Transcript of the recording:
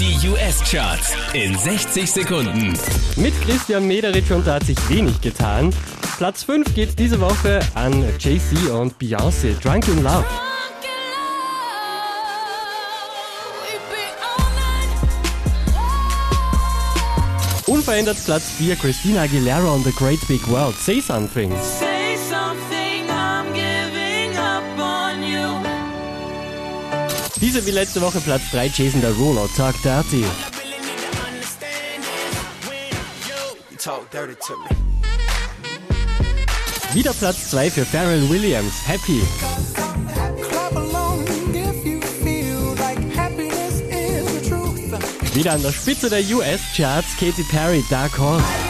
Die US-Charts in 60 Sekunden. Mit Christian Mederich und da hat sich wenig getan. Platz 5 geht diese Woche an Jay-Z und Beyoncé, Drunk in Love. Unverändert Platz 4 Christina Aguilera und The Great Big World, Say Something. Diese wie letzte Woche Platz 3 Jason Derulo, Talk Dirty. Wieder Platz 2 für Pharrell Williams, Happy. Wieder an der Spitze der US-Charts Katy Perry, Dark Horse.